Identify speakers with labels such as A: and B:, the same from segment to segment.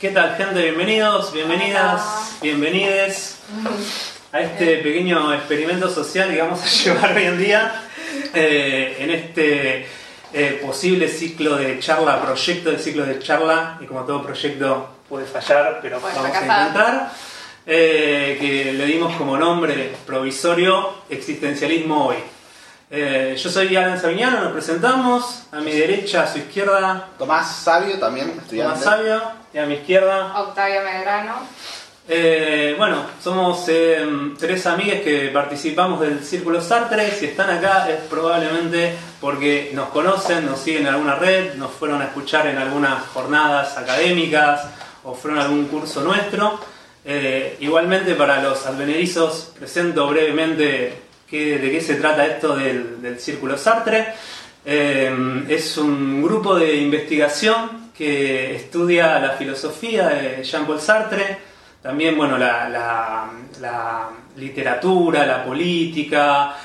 A: ¿Qué tal gente? Bienvenidos, bienvenidas, bienvenides a este pequeño experimento social que vamos a llevar hoy en día eh, en este eh, posible ciclo de charla, proyecto de ciclo de charla, y como todo proyecto puede fallar, pero
B: Puede
A: vamos a intentar, eh, que le dimos como nombre provisorio Existencialismo Hoy. Eh, yo soy Alan Savignano, nos presentamos, a mi derecha, a su izquierda,
C: Tomás Sabio también, estudiante.
A: Tomás Sabio, y a mi izquierda,
B: Octavio Medrano.
A: eh, bueno, somos eh, tres amigas que participamos del Círculo Sartre. Si están acá es probablemente porque nos conocen, nos siguen en alguna red, nos fueron a escuchar en algunas jornadas académicas o fueron a algún curso nuestro. Eh, igualmente para los advenerizos presento brevemente qué- de qué se trata esto del, del Círculo Sartre. Es un grupo de investigación que estudia la filosofía de Jean-Paul Sartre, también bueno, la, literatura, la política,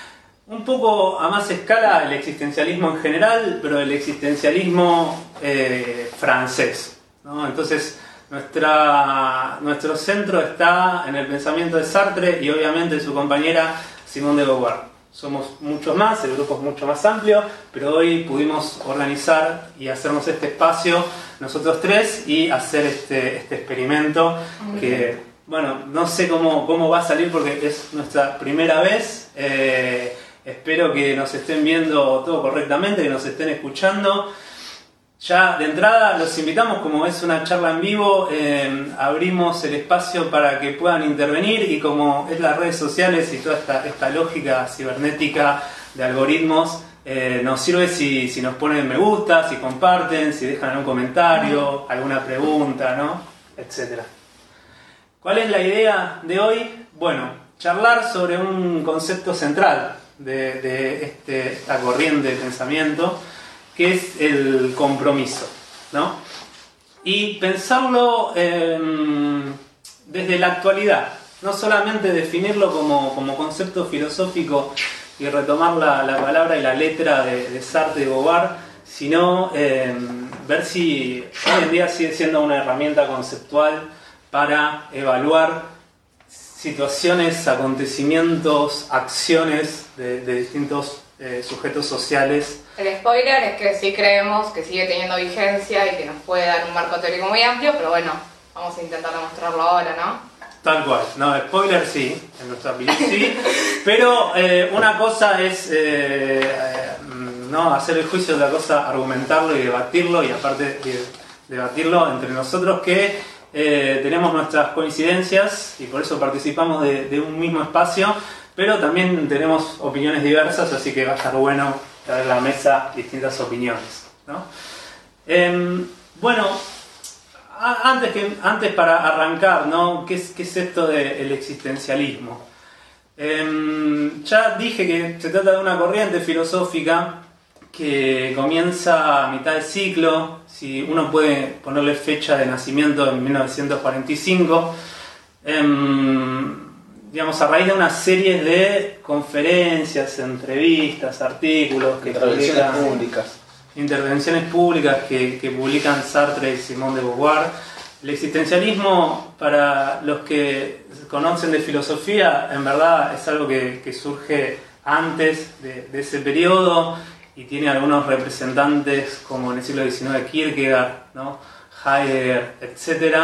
A: un poco a más escala el existencialismo en general, pero el existencialismo eh, francés. Entonces, nuestro centro está en el pensamiento de Sartre y obviamente su compañera Simone de Beauvoir. Somos muchos más, el grupo es mucho más amplio, pero hoy pudimos organizar y hacernos este espacio nosotros tres y hacer este, este experimento que, bueno, no sé cómo, cómo va a salir porque es nuestra primera vez. Eh, espero que nos estén viendo todo correctamente, que nos estén escuchando. Ya de entrada los invitamos, como es una charla en vivo, eh, abrimos el espacio para que puedan intervenir y como es las redes sociales y toda esta, lógica cibernética de algoritmos, eh, nos sirve si, si nos ponen me gusta, si comparten, si dejan algún comentario, alguna pregunta, ¿no? Etcétera. ¿Cuál es la idea de hoy? Bueno, charlar sobre un concepto central de, de este- esta corriente de pensamiento, que es el compromiso, ¿no? Y pensarlo em, desde la actualidad, no solamente definirlo como, como concepto filosófico y retomar la, la palabra y la letra de, Sartre y Beauvoir, sino em, ver si hoy en día sigue siendo una herramienta conceptual para evaluar situaciones, acontecimientos, acciones de, de distintos eh, sujetos sociales.
B: El spoiler es que sí creemos que sigue teniendo vigencia y que nos puede dar un marco teórico muy amplio, pero bueno, vamos a intentar demostrarlo ahora, ¿no?
A: Tal cual, no, spoiler sí, en nuestra opinión sí, pero eh, una cosa es eh, eh, no hacer el juicio, otra cosa argumentarlo y debatirlo, y aparte de debatirlo entre nosotros que eh, tenemos nuestras coincidencias y por eso participamos de, de un mismo espacio, pero también tenemos opiniones diversas, así que va a estar bueno traer a la mesa distintas opiniones. ¿no? Em, bueno, Antes, que, antes para arrancar, ¿no? ¿Qué es, esto del existencialismo? Em, ya dije que se trata de una corriente filosófica que comienza a mitad de siglo, si uno puede ponerle fecha de nacimiento en 1945, em, digamos, a raíz de una serie de conferencias, entrevistas, artículos que
C: Intervenciones
A: publican-
C: públicas.
A: intervenciones públicas que, que publican Sartre y Simón de Beauvoir. El existencialismo, para los que conocen de filosofía, en verdad es algo que, que surge antes de, de ese periodo y tiene algunos representantes como en el siglo XIX Kierkegaard, ¿no? Heidegger, etc.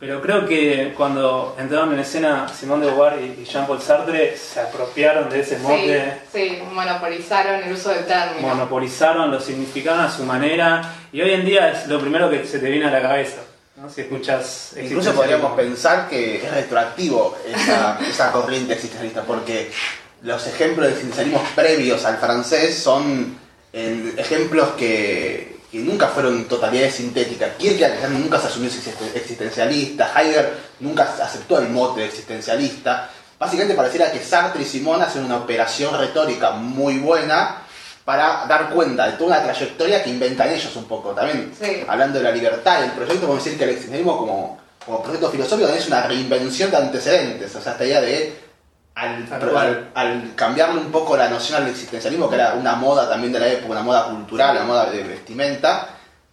A: Pero creo que cuando entraron en escena Simón de Beauvoir y Jean-Paul Sartre se apropiaron de ese
B: Sí,
A: mote
B: sí, monopolizaron el uso del término.
A: monopolizaron, lo significaron a su manera y hoy en día es lo primero que se te viene a la cabeza. ¿no? Si escuchas
C: Incluso podríamos pensar que es retroactivo esa, esa corriente existencialista, porque los ejemplos de existencialismo previos al francés son ejemplos que, que nunca fueron totalidades sintéticas. Kierkegaard nunca se asumió existen- existencialista, Heidegger nunca aceptó el mote de existencialista. Básicamente pareciera que Sartre y Simón hacen una operación retórica muy buena para dar cuenta de toda una trayectoria que inventan ellos un poco también.
B: Sí.
C: Hablando de la libertad y el proyecto, podemos decir que el existencialismo como, como proyecto filosófico también es una reinvención de antecedentes. O sea, esta idea de al, cambiarle un poco la noción al existencialismo, que era una moda también de la época, una moda cultural, una moda de vestimenta,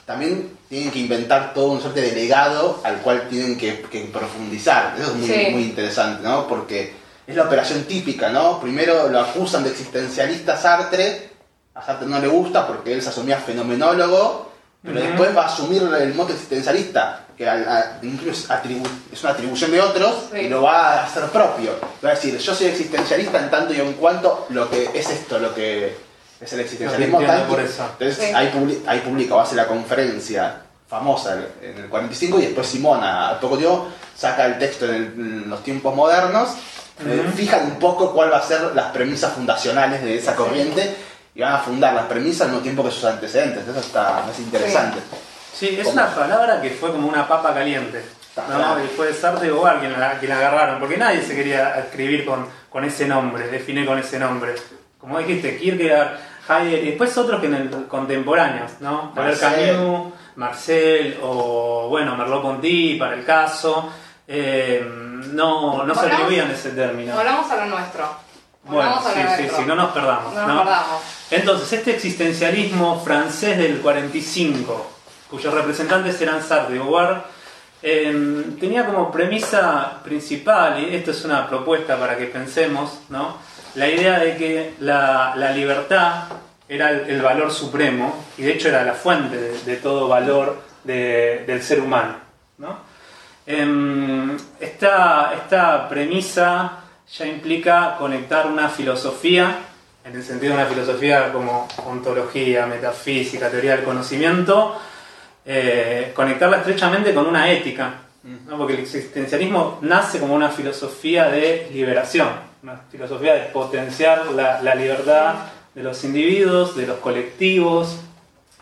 C: también tienen que inventar todo un suerte de legado al cual tienen que, que profundizar. Eso es muy,
B: Sí.
C: muy interesante, ¿no? Porque es la operación típica, ¿no? Primero lo acusan de existencialista a Sartre, a Sartre no le gusta porque él se asumía fenomenólogo, pero después va a asumir el mote existencialista, que al- a- incluso atribu- es una atribución de otros,
B: Sí.
C: y lo va a hacer propio. Va a decir, yo soy existencialista en tanto y en cuanto lo que es esto, lo que es el existencialismo.
A: entiendo
C: tanto-
A: por eso.
C: Entonces
B: Sí.
C: ahí, publi- ahí publica, va a hacer la conferencia famosa en el 45 y después Simona, a poco tiempo, saca el texto en, el- en los tiempos modernos, eh,
A: Ujú.
C: fijan un poco cuál va a ser las premisas fundacionales de esa corriente y van a fundar las premisas al mismo tiempo que sus antecedentes. Eso está es interesante.
A: Sí, es
C: ¿Cómo?
A: una palabra que fue como una papa caliente. ¿no? Y fue Sartre y Bogar quien la, quien la agarraron, porque nadie se quería escribir con, con ese nombre, definir con ese nombre. Como dijiste, Kierkegaard, Heidegger, y después otros que en el contemporáneos, ¿no? Albert
C: Marcel.
A: Camus, Marcel, o bueno, Merleau-Ponty, para el caso. eh, no, no se
B: Volvamos-
A: atribuían ese término.
B: Volvamos a lo nuestro.
A: Bueno, sí, sí, sí, no nos perdamos.
B: No nos
A: ¿no?
B: perdamos.
A: Entonces, este existencialismo francés del 45, cuyos representantes eran Sartre y Beauvoir, eh, tenía como premisa principal, y esto es una propuesta para que pensemos, ¿no? la idea de que la, la libertad era el, el valor supremo, y de hecho era la fuente de, de todo valor de- del ser humano. ¿no? Em, esta, esta premisa ya implica conectar una filosofía, en el sentido de una filosofía como ontología, metafísica, teoría del conocimiento, eh, conectarla estrechamente con una ética, ¿no? porque el existencialismo nace como una filosofía de liberación, una filosofía de potenciar la, la libertad de los individuos, de los colectivos,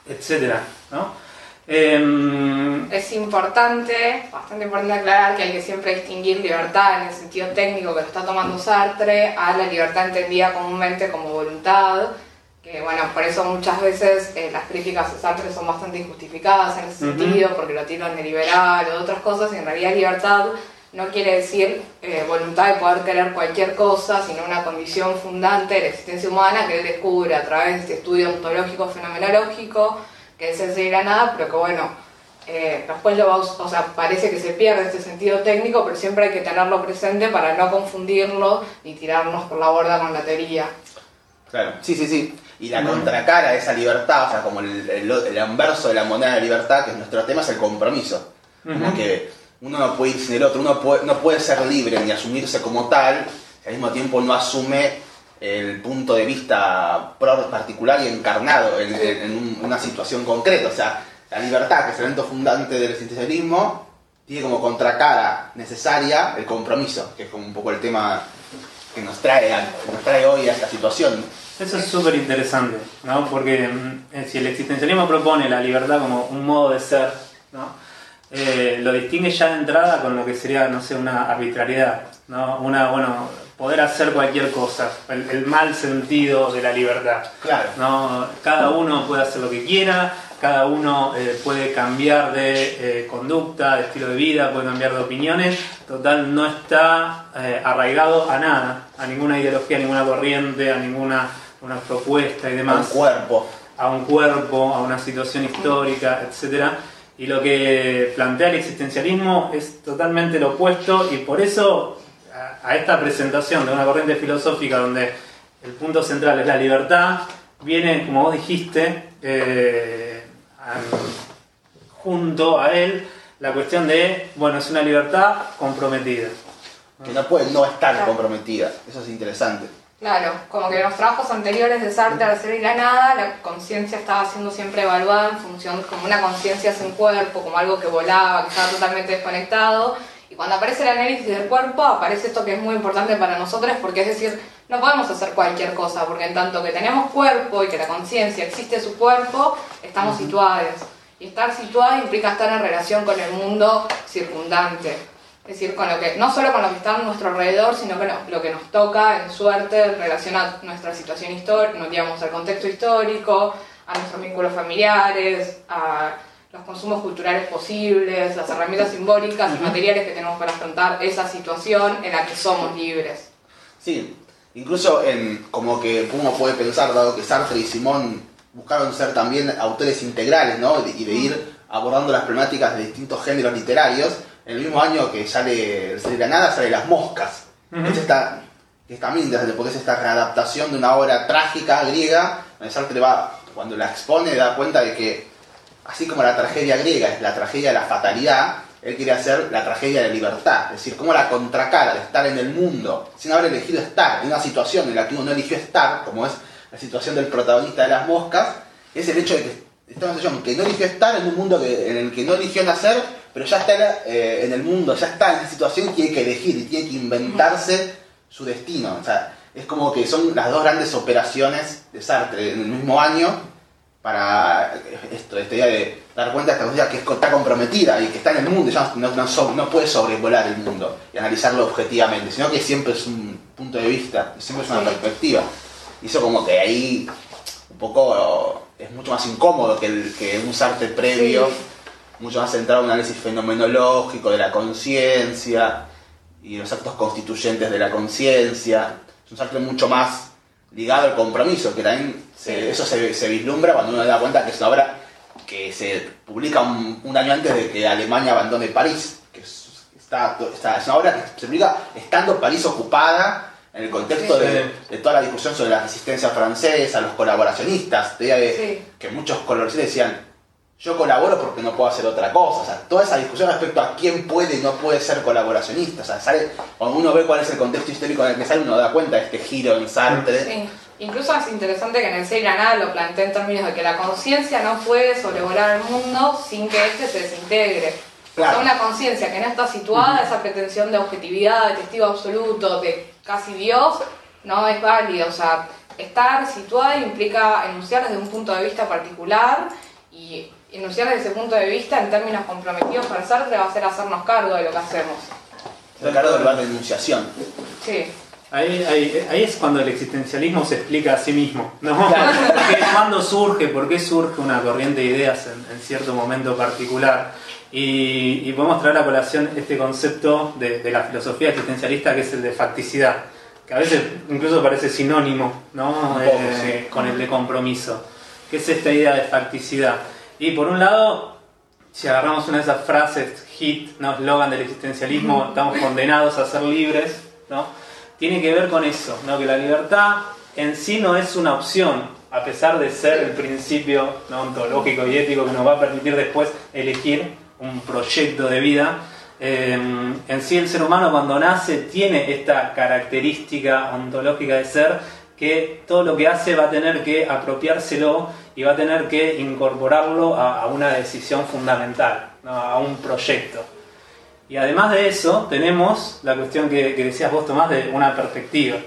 A: etc. ¿no? Em,
B: Es importante, bastante importante aclarar que hay que siempre distinguir libertad en el sentido técnico que lo está tomando Sartre a la libertad entendida comúnmente como voluntad, que bueno, por eso muchas veces eh, las críticas a Sartre son bastante injustificadas en ese
A: Ujú.
B: sentido, porque lo tiran de liberal o de otras cosas, y en realidad libertad no quiere decir eh, voluntad de poder querer cualquier cosa, sino una condición fundante de la existencia humana que él descubre a través de este estudio ontológico fenomenológico, que es el de nada, pero que bueno, eh, después lo va o sea, parece que se pierde este sentido técnico, pero siempre hay que tenerlo presente para no confundirlo ni tirarnos por la borda con la teoría.
C: Claro, sí, sí, sí. Y la contracara a esa libertad, o sea, como el, el, el anverso de la moneda de libertad, que es nuestro tema, es el compromiso. Como que uno no puede ir sin el otro, uno puede- no puede ser libre ni asumirse como tal, y al mismo tiempo no asume el punto de vista particular y encarnado en, en- en un- una situación concreta. O sea, la libertad, que es el evento fundante del existencialismo, tiene como contracara necesaria el compromiso, que es como un poco el tema que nos trae, nos trae hoy a esta situación.
A: Eso es súper interesante, ¿no? Porque mm, eh, si el existencialismo propone la libertad como un modo de ser, ¿no? Eh, lo distingue ya de entrada con lo que sería, no sé, una arbitrariedad, ¿no? Una, bueno, poder hacer cualquier cosa, el, el mal sentido de la libertad.
C: Claro.
A: ¿no? Cada uno puede hacer lo que quiera, cada uno eh, puede cambiar de eh, conducta, de estilo de vida, puede cambiar de opiniones. Total, no está eh, arraigado a nada, a ninguna ideología, a ninguna corriente, a ninguna una propuesta y
C: Un
A: demás,
C: cuerpo.
A: a un cuerpo, a una situación histórica, etcétera. Y lo que plantea el existencialismo es totalmente lo opuesto y por eso a, a esta presentación de una corriente filosófica donde el punto central es la libertad, viene, como vos dijiste, eh, a- junto a él la cuestión de, bueno, es una libertad comprometida.
C: Que no puede no estar comprometida. Eso es interesante.
B: Claro, como que en los trabajos anteriores de Sartre ser y la nada, la conciencia estaba siendo siempre evaluada en función como una conciencia sin cuerpo, como algo que volaba, que estaba totalmente desconectado. Y cuando aparece el análisis del cuerpo, aparece esto que es muy importante para nosotros, porque es decir, no podemos hacer cualquier cosa, porque en tanto que tenemos cuerpo y que la conciencia existe su cuerpo, estamos situados. Y estar situado implica estar en relación con el mundo circundante. Es decir, con lo que, no solo con lo que está a nuestro alrededor, sino con lo, lo que nos toca en suerte en relación a nuestra situación histórica, digamos, al contexto histórico, a nuestros vínculos familiares, a los consumos culturales posibles, las herramientas simbólicas y materiales que tenemos para afrontar esa situación en la que somos libres.
C: Sí, incluso en como que uno puede pensar, dado que Sartre y Simón buscaron ser también autores integrales, ¿no? Y de ir abordando las problemáticas de distintos géneros literarios. El mismo año que sale de Nada, sale Las Moscas.
A: Ujú.
C: Es esta, que es también interesante porque es esta readaptación de una obra trágica griega, donde Sartre va, cuando la expone, da cuenta de que, así como la tragedia griega es la tragedia de la fatalidad, él quiere hacer la tragedia de la libertad. Es decir, como la contracara de estar en el mundo sin haber elegido estar, en una situación en la que uno no eligió estar, como es la situación del protagonista de las moscas, es el hecho de que una situación que no eligió estar en un mundo que- en el que no eligió nacer, pero ya está eh, en el mundo, ya está en esa situación y tiene que elegir y tiene que inventarse su destino. O sea, es como que son las dos grandes operaciones de Sartre en el mismo año para esto, esta idea de dar cuenta de esta que es- está comprometida y que está en el mundo, ya no, no, so- no puede sobrevolar el mundo y analizarlo objetivamente, sino que siempre es un punto de vista, siempre es una perspectiva. Y eso como que ahí un poco es mucho más incómodo que, el, que un Sartre previo,
B: Sí.
C: Mucho más centrado en un análisis fenomenológico de la conciencia y los actos constituyentes de la conciencia. Es un mucho más ligado al compromiso, que también se- eso se, se vislumbra cuando uno da cuenta que es una obra que se publica un, un año antes de que Alemania abandone París, que es, está, está- es una obra que se publica estando París ocupada en el contexto
A: Sí.
C: de, de toda la discusión sobre la resistencia francesa, los colaboracionistas, de,
B: Sí.
C: que muchos colaboracionistas decían, yo colaboro porque no puedo hacer otra cosa. O sea, toda esa discusión respecto a quién puede y no puede ser colaboracionista. O sea, sale, cuando uno ve cuál es el contexto histórico en el que sale, uno da cuenta de este giro en Sartre.
B: Sí. Incluso es interesante que en el Seir Nada lo planteé en términos de que la conciencia no puede sobrevolar el mundo sin que éste se desintegre.
C: Claro.
B: O sea, una conciencia que no está situada, esa pretensión de objetividad, de testigo absoluto, de casi Dios, no es válida. O sea, estar situada implica enunciar desde un punto de vista particular y enunciar desde ese punto de vista en términos comprometidos para Sartre va a ser hacernos cargo de lo que hacemos.
C: Se cargo de enunciación.
B: Sí.
A: Ahí, ahí- ahí es cuando el existencialismo se explica a sí mismo, ¿no? Porque cuando surge, por qué surge una corriente de ideas en, en cierto momento particular. Y, y podemos traer a colación este concepto de, de la filosofía existencialista que es el de facticidad, que a veces incluso parece sinónimo ¿no?
C: Poco,
A: Eh,
C: sí.
A: con el de compromiso. ¿Qué es esta idea de facticidad? Y por un lado, si agarramos una de esas frases, hit, ¿no? eslogan del existencialismo, estamos condenados a ser libres, ¿no? tiene que ver con eso, ¿no? que la libertad en sí no es una opción, a pesar de ser el principio ¿no? ontológico y ético que nos va a permitir después elegir un proyecto de vida. Eh, en sí el ser humano cuando nace tiene esta característica ontológica de ser que todo lo que hace va a tener que apropiárselo y va a tener que incorporarlo a, a una decisión fundamental, ¿no? a un proyecto. Y además de eso, tenemos la cuestión que, que decías vos, Tomás, de una perspectiva.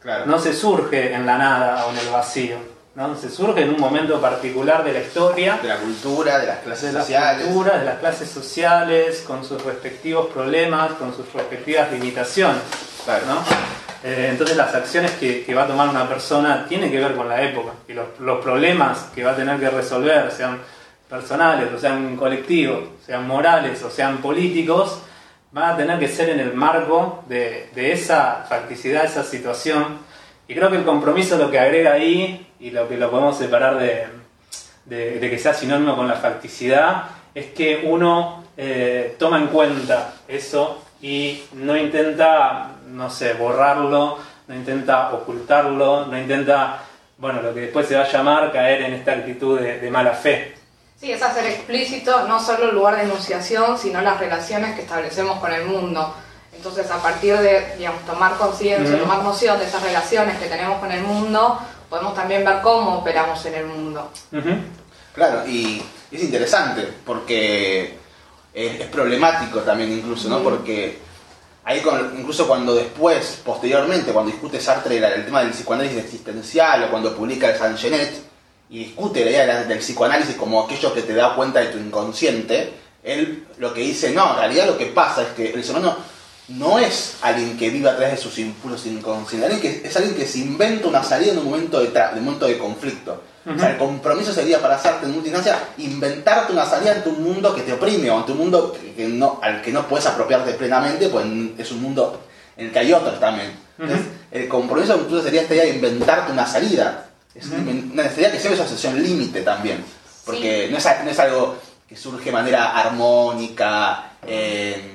C: Claro.
A: No se surge en la nada o en el vacío, ¿no? se surge en un momento particular de la historia,
C: De la cultura, de las clases
A: de
C: sociales.
A: de las clases sociales, con sus respectivos problemas, con sus respectivas limitaciones.
C: Claro.
A: ¿no? Eh, entonces las acciones que, va a tomar una persona tienen que ver con la época y los, problemas que va a tener que resolver, sean personales o sean colectivos, sean morales o sean políticos, van a tener que ser en el marco de, de esa facticidad, esa situación. Y creo que el compromiso lo que agrega ahí y lo que lo podemos separar de que sea sinónimo con la facticidad es que uno eh, toma en cuenta eso y no intenta, no sé, borrarlo, no intenta ocultarlo, no intenta, bueno, lo que después se va a llamar caer en esta actitud de, de mala fe.
B: Sí, es hacer explícito no solo el lugar de enunciación, sino las relaciones que establecemos con el mundo. Entonces, a partir de, digamos, tomar conciencia,
A: Ujú.
B: tomar noción de esas relaciones que tenemos con el mundo, podemos también ver cómo operamos en el mundo.
A: Ujú.
C: Claro, y es interesante porque es, es problemático también incluso, ¿no?
B: Mm.
C: Porque ahí con- incluso cuando después, posteriormente, cuando discute Sartre el tema del psicoanálisis existencial o cuando publica el Saint Genet y discute la idea del psicoanálisis como aquello que te da cuenta de tu inconsciente, él lo que dice, no, en realidad lo que pasa es que el ser humano no es alguien que vive a través de sus impulsos inconscientes, alguien que, es alguien que se inventa una salida en un momento de, tra- de un momento de conflicto. O sea, el compromiso sería para hacerte en última instancia inventarte una salida ante un mundo que te oprime o ante un mundo que, que no, al que no puedes apropiarte plenamente, pues es un mundo en el que hay otros también. Entonces, el compromiso incluso sería esta idea de inventarte una salida. Es una necesidad que siempre es una asociación límite también. Porque no, es, no es algo que surge de manera armónica, eh,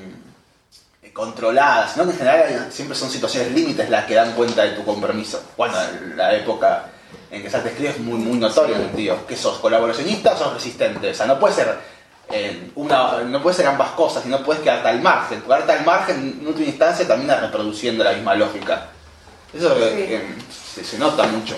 C: controlada, sino que en general siempre son situaciones límites las que dan cuenta de tu compromiso. Bueno, la época en que Sartre escribe es muy, muy notorio en el sentido que sos colaboracionista o sos resistente. O sea, no puede ser eh, una, no puede ser ambas cosas, sino puedes quedarte al margen. Quedarte al margen en última instancia termina reproduciendo la misma lógica. Eso se, nota mucho.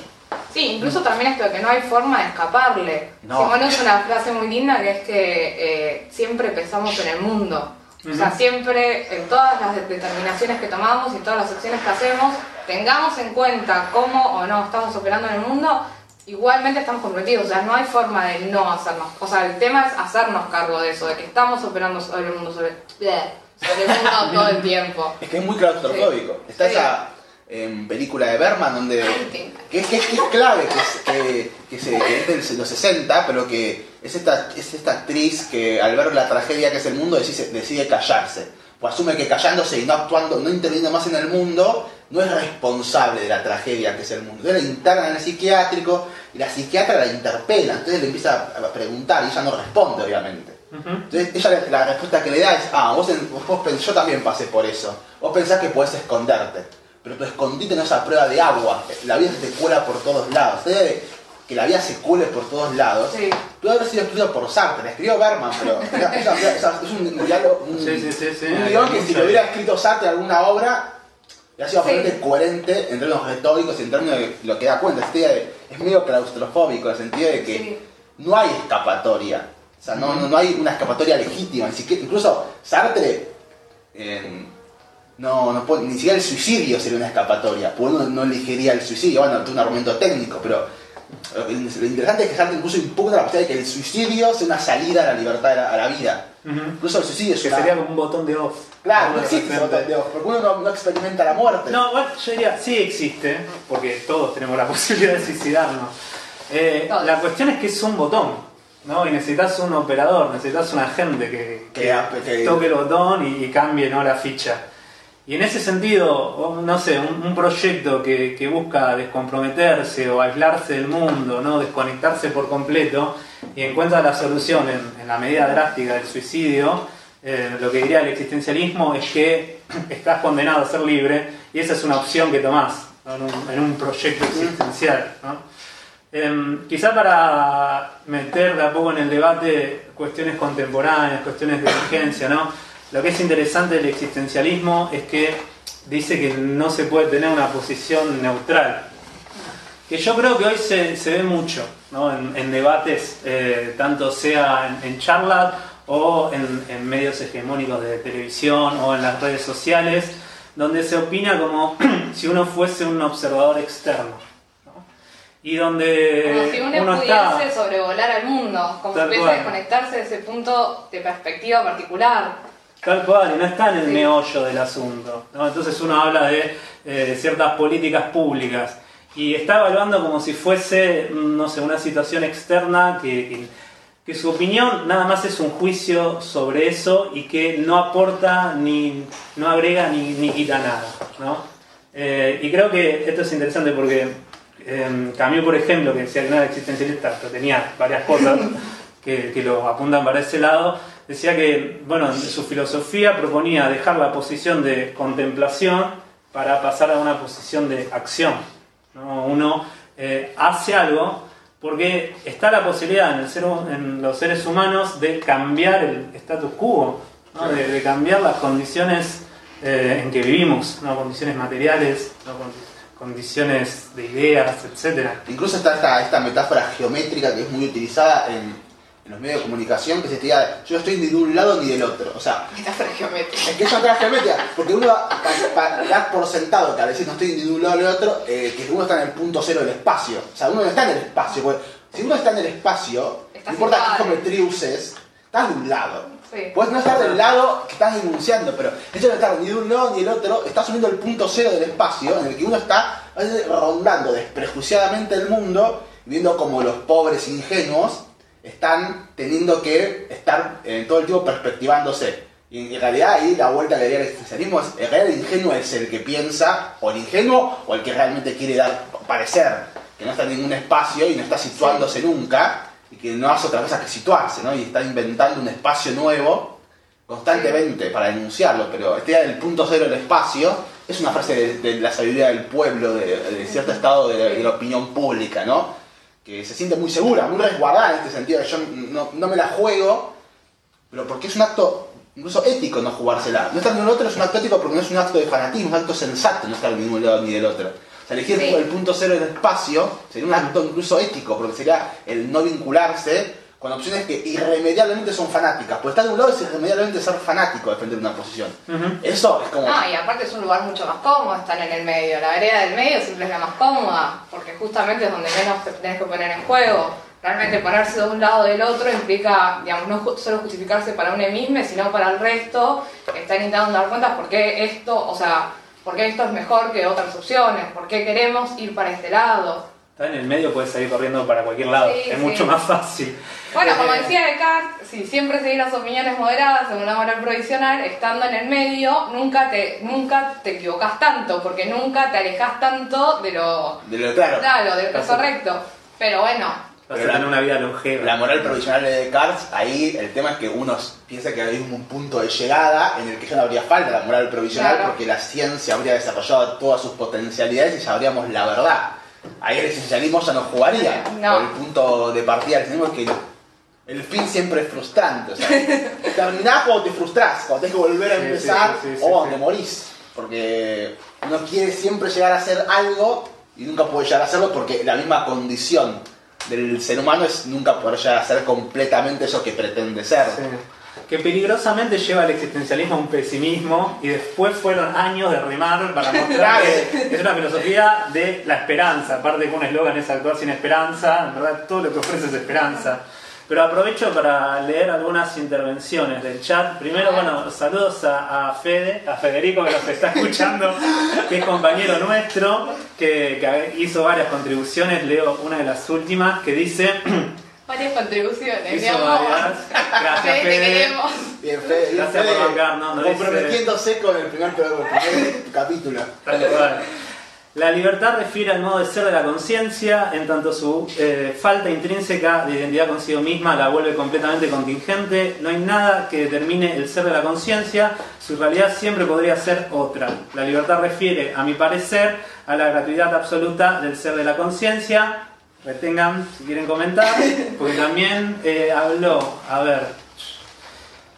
B: Sí, incluso también esto de que no hay forma de escaparle. No. es una frase muy linda que es que eh, siempre pensamos en el mundo. O sea, siempre en todas las determinaciones que tomamos y todas las acciones que hacemos, tengamos en cuenta cómo o no estamos operando en el mundo, igualmente estamos comprometidos. O sea, no hay forma de no hacernos. O sea, el tema es hacernos cargo de eso, de que estamos operando sobre el mundo, sobre, sobre el mundo todo el tiempo.
C: Es que es muy claustrofóbico. Está esa en película de Berman, donde que es, que es, clave, que, que, se, es de los 60, pero que es esta, es esta actriz que al ver la tragedia que es el mundo decide, decide callarse. Pues asume que callándose y no actuando, no interviniendo más en el mundo, no es responsable de la tragedia que es el mundo. Entonces la interna en el psiquiátrico y la psiquiatra la interpela, entonces le empieza a preguntar y ella no responde, obviamente. Entonces ella la, respuesta que le da es, ah, vos, vos, yo también pasé por eso. Vos pensás que podés esconderte pero tu escondite no es a prueba de agua. La vida se te cuela por todos lados. que la vida se cuele por todos lados. Sí. Pudo haber sido escrito por Sartre, escribió Berman, pero es, un diálogo, un, sí, sí, sí, un guion que si lo hubiera escrito Sartre en alguna obra, hubiera sido bastante coherente en términos retóricos y en términos de lo que da cuenta. Este es medio claustrofóbico en el sentido de que no hay escapatoria. O sea, no, no, hay una escapatoria legítima. incluso Sartre, no, no puede, ni siquiera el suicidio sería una escapatoria, porque uno no elegiría el suicidio, bueno, es un argumento técnico, pero lo interesante es que Sartre incluso impugna la posibilidad de que el suicidio sea una salida a la libertad, a la, vida. Incluso el suicidio es
A: Que sería como un botón de off.
C: Claro, no existe ese botón de off, porque uno no, experimenta la muerte.
A: No, bueno, yo diría, sí existe, porque todos tenemos la posibilidad de suicidarnos. Eh, la cuestión es que es un botón. ¿no? Y necesitas un operador, necesitas un agente que, que, toque el botón y, y cambie ¿no? la ficha. Y en ese sentido, no sé, un, proyecto que, busca descomprometerse o aislarse del mundo, ¿no? desconectarse por completo y encuentra la solución en, la medida drástica del suicidio, eh, lo que diría el existencialismo es que estás condenado a ser libre y esa es una opción que tomás en, un, proyecto existencial. Em, quizá para meter de a poco en el debate cuestiones contemporáneas, cuestiones de urgencia, ¿no? Lo que es interesante del existencialismo es que dice que no se puede tener una posición neutral. Que yo creo que hoy se, ve mucho en, debates, eh, tanto sea en, charlas o en, medios hegemónicos de televisión o en las redes sociales, donde se opina como si uno fuese un observador externo. Y donde
B: como si uno, pudiese sobrevolar al mundo, como si pudiese desconectarse de ese punto de perspectiva particular.
A: Tal cual, y no está en el meollo del asunto. Entonces uno habla de eh, ciertas políticas públicas y está evaluando como si fuese, no sé, una situación externa que, que, su opinión nada más es un juicio sobre eso y que no aporta ni, no agrega ni, ni quita nada. ¿no? Eh, y creo que esto es interesante porque eh, Camus, por ejemplo, que decía que no era existencialista, pero tenía varias cosas que, que lo apuntan para ese lado, decía que, bueno, su filosofía proponía dejar la posición de contemplación para pasar a una posición de acción. Uno eh, hace algo porque está la posibilidad en, el ser, en los seres humanos de cambiar el status quo, de, cambiar las condiciones eh, en que vivimos, ¿no? condiciones materiales, condiciones de ideas, etc.
C: Incluso está esta, esta metáfora geométrica que es muy utilizada en, en los medios de comunicación que se te diga, yo no estoy ni de un lado ni del otro. O sea,
B: geométrica.
C: Es que es una geométrica, porque uno para dar por sentado que al decir no estoy ni de un lado ni del otro, eh, que uno está en el punto cero del espacio. O sea, uno no está en el espacio. Porque si uno está en el espacio, no importa qué geometría uses, estás de un lado. Puedes no estar del lado que estás denunciando, pero eso no estar ni de un lado ni del otro, estás subiendo el punto cero del espacio en el que uno está rondando desprejuiciadamente el mundo, viendo como los pobres ingenuos están teniendo que estar en todo el tiempo perspectivándose. Y en realidad ahí la vuelta que daría el existencialismo es, el real ingenuo es el que piensa, o el ingenuo, o el que realmente quiere dar parecer que no está en ningún espacio y no está situándose nunca, y que no hace otra cosa que situarse, ¿no? Y está inventando un espacio nuevo constantemente para denunciarlo, pero este del punto cero del espacio es una frase de, de la sabiduría del pueblo, de, de cierto estado de, de la opinión pública, ¿no? Que se siente muy segura, muy resguardada en este sentido, yo no, no me la juego, pero porque es un acto incluso ético no jugársela. No estar ni en el otro es un acto ético porque no es un acto de fanatismo, es un acto sensato no estar ni de un lado ni del otro. O sea, elegir
B: Sí.
C: el punto cero del espacio sería un acto incluso ético, porque sería el no vincularse con opciones que irremediablemente son fanáticas. Pues estar de un lado es irremediablemente ser fanático, defender una posición. Eso es como...
B: No, y aparte es un lugar mucho más cómodo estar en el medio. La vereda del medio siempre es la más cómoda, porque justamente es donde menos te tenés que poner en juego. Realmente ponerse de un lado o del otro implica, digamos, no solo justificarse para uno mismo, sino para el resto, que está intentando dar cuenta por qué esto, o sea, por qué esto es mejor que otras opciones, por qué queremos ir para este lado.
A: Está en el medio, puedes salir corriendo para cualquier lado.
B: Sí,
A: es
B: sí.
A: mucho más fácil.
B: Bueno, como
A: Eh,
B: decía Descartes, si siempre seguir las opiniones moderadas según la moral provisional, estando en el medio, nunca te, nunca te equivocas tanto, porque nunca te alejas tanto de lo,
C: De lo claro.
B: claro, de lo correcto. Pero bueno,
C: Pero la-
A: una vida longeva.
C: La moral provisional de Descartes, ahí el tema es que uno piensa que hay un punto de llegada en el que ya no habría falta la moral provisional
B: Claro.
C: porque la ciencia habría desarrollado todas sus potencialidades y sabríamos la verdad. Ahí el esencialismo ya no jugaría.
B: No.
C: Por el punto de partida del esencialismo es que el fin siempre es frustrante. O sea, terminás cuando te frustrás, cuando tenés que volver a
A: Sí,
C: empezar
A: sí, sí, sí,
C: o
A: sí.
C: morís. Porque uno quiere siempre llegar a hacer algo y nunca puede llegar a hacerlo porque la misma condición del ser humano es nunca poder llegar a ser completamente eso que pretende ser.
A: Que peligrosamente lleva el existencialismo a un pesimismo y después fueron años de remar para mostrar que es una filosofía de la esperanza. Aparte que un eslogan es actuar sin esperanza, en verdad todo lo que ofrece es esperanza. Pero aprovecho para leer algunas intervenciones del chat. Primero, bueno, saludos a, a Fede, a Federico que nos está escuchando, que es compañero nuestro, que, que hizo varias contribuciones. Leo una de las últimas que dice...
B: varias contribuciones, mi
A: Hizo
B: amor.
A: varias. Gracias,
B: Fede, te
A: Fede.
B: queremos.
C: Bien, Fede, bien,
A: Gracias por
C: Fede,
A: bancarnos, nos dice-
C: comprometiéndose con el primer, el primer capítulo.
A: Tal cual. La libertad refiere al modo de ser de la conciencia, en tanto su eh, falta intrínseca de identidad consigo misma la vuelve completamente contingente. No hay nada que determine el ser de la conciencia, su realidad siempre podría ser otra. La libertad refiere, a mi parecer, a la gratuidad absoluta del ser de la conciencia. Retengan si quieren comentar, porque también eh, habló, a ver,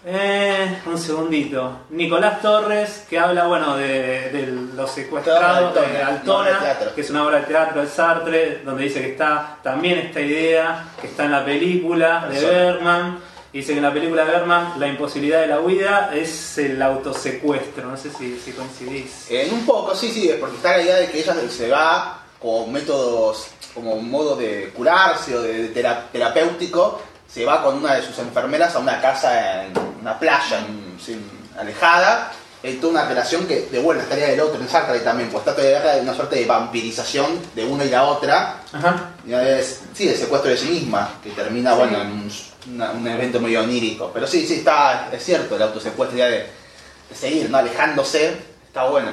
A: eh, un segundito. Nicolás Torres, que habla, bueno, de, de los secuestrados de Altona, que es una obra de teatro de Sartre, donde dice que está también esta idea, que está en la película de y Dice que en la película de Berman la imposibilidad de la huida es el autosecuestro. No sé si, si coincidís.
C: En un poco, sí, sí, porque está la idea de que ella se va como métodos, como un modo de curarse o de tera- terapéutico, se va con una de sus enfermeras a una casa en una playa en- sin- alejada, hay toda una relación que devuelve la tarea del otro en Sartre también, pues está toda una suerte de vampirización de una y la otra,
A: Ajá.
C: y es, sí, el secuestro de sí misma, que termina,
B: Sí.
C: bueno, en un, una- un evento medio onírico. Pero sí, sí, está, es cierto, el autosecuestro de, de seguir, ¿no? Alejándose, está bueno.